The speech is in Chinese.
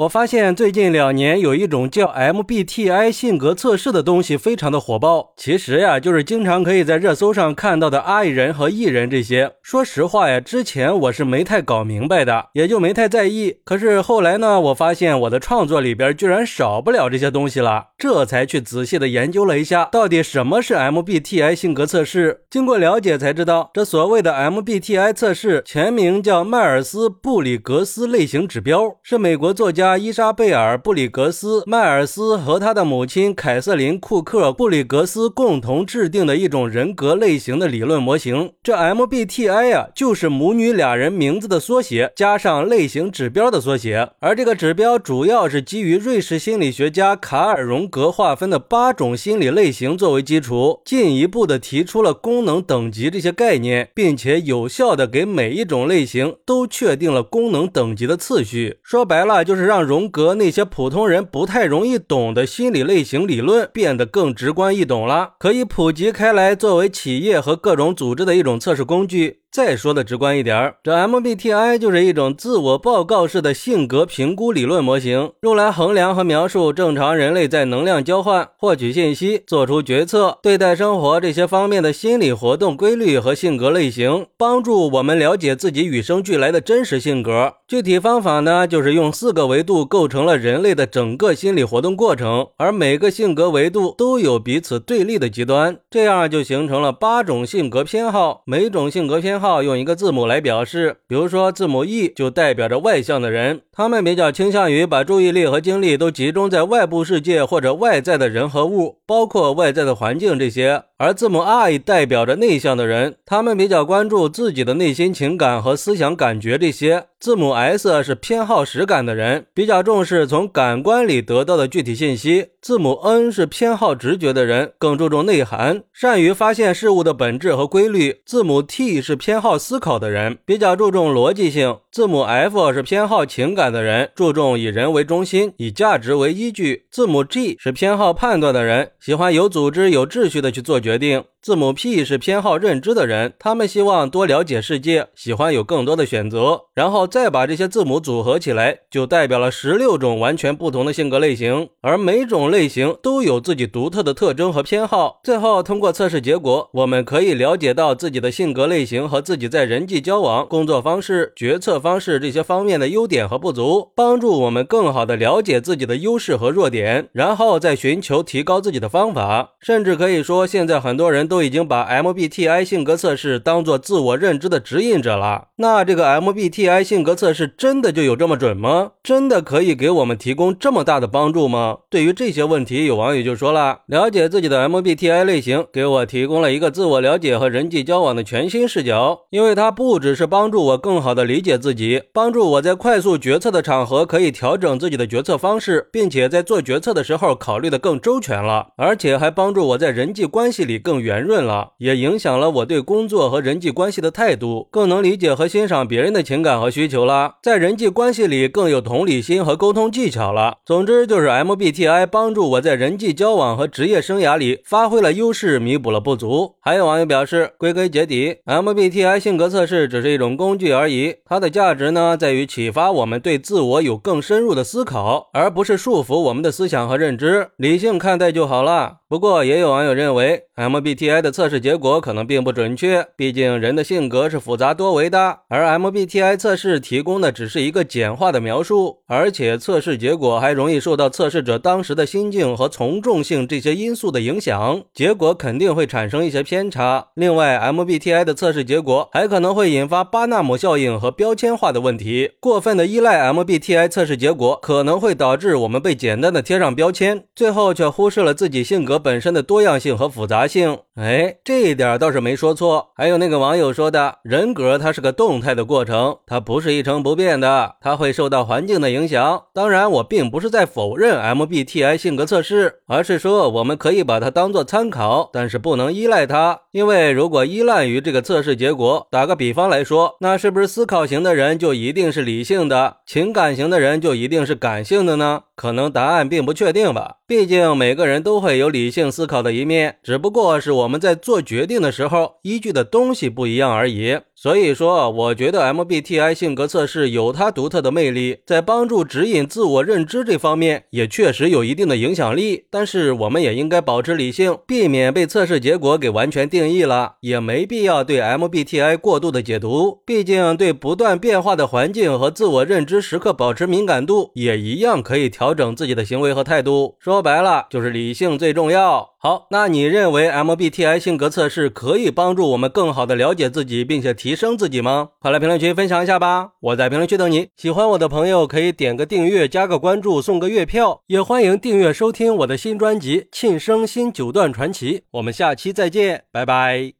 我发现最近两年有一种叫 MBTI 性格测试的东西非常的火爆。其实呀，就是经常可以在热搜上看到的 I 人和 E 人这些。说实话呀，之前我是没太搞明白的，也就没太在意。可是后来呢，我发现我的创作里边居然少不了这些东西了，这才去仔细的研究了一下，到底什么是 MBTI 性格测试。经过了解才知道，这所谓的 MBTI 测试全名叫迈尔斯布。里格斯类型指标是美国作家伊莎贝尔·布里格斯·迈尔斯和他的母亲凯瑟琳·库克·布里格斯共同制定的一种人格类型的理论模型。这 MBTI 啊，就是母女俩人名字的缩写，加上类型指标的缩写。而这个指标主要是基于瑞士心理学家卡尔·荣格划分的八种心理类型作为基础，进一步的提出了功能等级这些概念，并且有效的给每一种类型都确定了。功能等级的次序，说白了就是让荣格那些普通人不太容易懂的心理类型理论变得更直观易懂了，可以普及开来，作为企业和各种组织的一种测试工具。再说的直观一点儿，这 MBTI 就是一种自我报告式的性格评估理论模型，用来衡量和描述正常人类在能量交换、获取信息、做出决策、对待生活这些方面的心理活动规律和性格类型，帮助我们了解自己与生俱来的真实性格。具体方法呢，就是用四个维度构成了人类的整个心理活动过程，而每个性格维度都有彼此对立的极端，这样就形成了八种性格偏好，每种性格偏。号用一个字母来表示，比如说字母 E 就代表着外向的人，他们比较倾向于把注意力和精力都集中在外部世界或者外在的人和物，包括外在的环境这些。而字母 I 代表着内向的人，他们比较关注自己的内心情感和思想感觉这些。字母 S 是偏好实感的人，比较重视从感官里得到的具体信息。字母 N 是偏好直觉的人，更注重内涵，善于发现事物的本质和规律。字母 T 是偏好思考的人，比较注重逻辑性。字母 F 是偏好情感的人，注重以人为中心，以价值为依据。字母 G 是偏好判断的人，喜欢有组织、有秩序的去做决决定字母 P 是偏好认知的人，他们希望多了解世界，喜欢有更多的选择。然后再把这些字母组合起来，就代表了十六种完全不同的性格类型，而每种类型都有自己独特的特征和偏好。最后通过测试结果，我们可以了解到自己的性格类型和自己在人际交往、工作方式、决策方式这些方面的优点和不足，帮助我们更好的了解自己的优势和弱点，然后再寻求提高自己的方法。甚至可以说，现在很多人。都已经把 MBTI 性格测试当做自我认知的指引者了。那这个 MBTI 性格测试真的就有这么准吗？真的可以给我们提供这么大的帮助吗？对于这些问题，有网友就说了：了解自己的 MBTI 类型，给我提供了一个自我了解和人际交往的全新视角。因为它不只是帮助我更好的理解自己，帮助我在快速决策的场合可以调整自己的决策方式，并且在做决策的时候考虑的更周全了，而且还帮助我在人际关系里更圆。润了，也影响了我对工作和人际关系的态度，更能理解和欣赏别人的情感和需求了，在人际关系里更有同理心和沟通技巧了。总之就是 MBTI 帮助我在人际交往和职业生涯里发挥了优势，弥补了不足。还有网友表示，归根结底，MBTI 性格测试只是一种工具而已，它的价值呢在于启发我们对自我有更深入的思考，而不是束缚我们的思想和认知，理性看待就好了。不过也有网友认为，MBTI 的测试结果可能并不准确，毕竟人的性格是复杂多维的，而 MBTI 测试提供的只是一个简化的描述，而且测试结果还容易受到测试者当时的心境和从众性这些因素的影响，结果肯定会产生一些偏差。另外，MBTI 的测试结果还可能会引发巴纳姆效应和标签化的问题，过分的依赖 MBTI 测试结果可能会导致我们被简单的贴上标签，最后却忽视了自己性格本身的多样性和复杂性。哎，这一点倒是没说错。还有那个网友说的，人格它是个动态的过程，它不是一成不变的，它会受到环境的影响。当然，我并不是在否认 MBTI 性格测试，而是说我们可以把它当做参考，但是不能依赖它。因为如果依赖于这个测试结果，打个比方来说，那是不是思考型的人就一定是理性的，情感型的人就一定是感性的呢？可能答案并不确定吧。毕竟每个人都会有理性思考的一面，只不过是我们在做决定的时候依据的东西不一样而已。所以说，我觉得 MBTI 性格测试有它独特的魅力，在帮助指引自我认知这方面也确实有一定的影响力。但是，我们也应该保持理性，避免被测试结果给完全定义了，也没必要对 MBTI 过度的解读。毕竟，对不断变化的环境和自我认知时刻保持敏感度，也一样可以调整自己的行为和态度。说白了，就是理性最重要。好，那你认为 MBTI 性格测试可以帮助我们更好的了解自己，并且提升自己吗？快来评论区分享一下吧！我在评论区等你。喜欢我的朋友可以点个订阅，加个关注，送个月票，也欢迎订阅收听我的新专辑《庆生新九段传奇》。我们下期再见，拜拜。